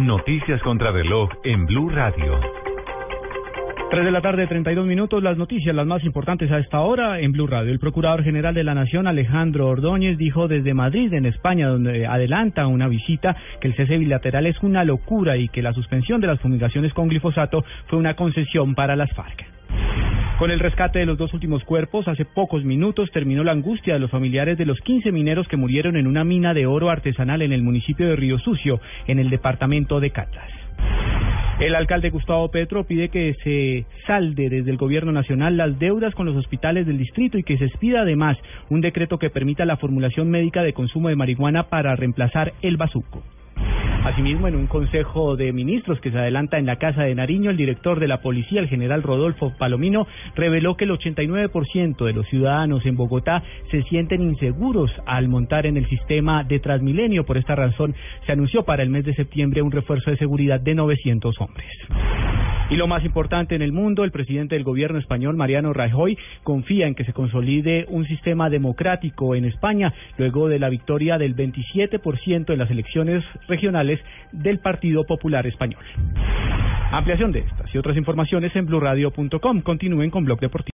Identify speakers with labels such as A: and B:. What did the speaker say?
A: Noticias contra reloj en Blue Radio.
B: 3 de la tarde, 32 minutos. Las noticias, las más importantes a esta hora en Blue Radio. El Procurador General de la Nación, Alejandro Ordóñez, dijo desde Madrid, en España, donde adelanta una visita, que el cese bilateral es una locura y que la suspensión de las fumigaciones con glifosato fue una concesión para las FARC. Con el rescate de los dos últimos cuerpos, hace pocos minutos terminó la angustia de los familiares de los 15 mineros que murieron en una mina de oro artesanal en el municipio de Río Sucio, en el departamento de Caldas. El alcalde Gustavo Petro pide que se salde desde el gobierno nacional las deudas con los hospitales del distrito y que se expida además un decreto que permita la formulación médica de consumo de marihuana para reemplazar el bazuco. Asimismo, en un consejo de ministros que se adelanta en la Casa de Nariño, el director de la policía, el general Rodolfo Palomino, reveló que el 89% de los ciudadanos en Bogotá se sienten inseguros al montar en el sistema de Transmilenio. Por esta razón, se anunció para el mes de septiembre un refuerzo de seguridad de 900 hombres. Y lo más importante en el mundo, el presidente del gobierno español, Mariano Rajoy, confía en que se consolide un sistema democrático en España luego de la victoria del 27% en las elecciones regionales del Partido Popular Español. Ampliación de estas y otras informaciones en blurradio.com. Continúen con Blog Deportivo.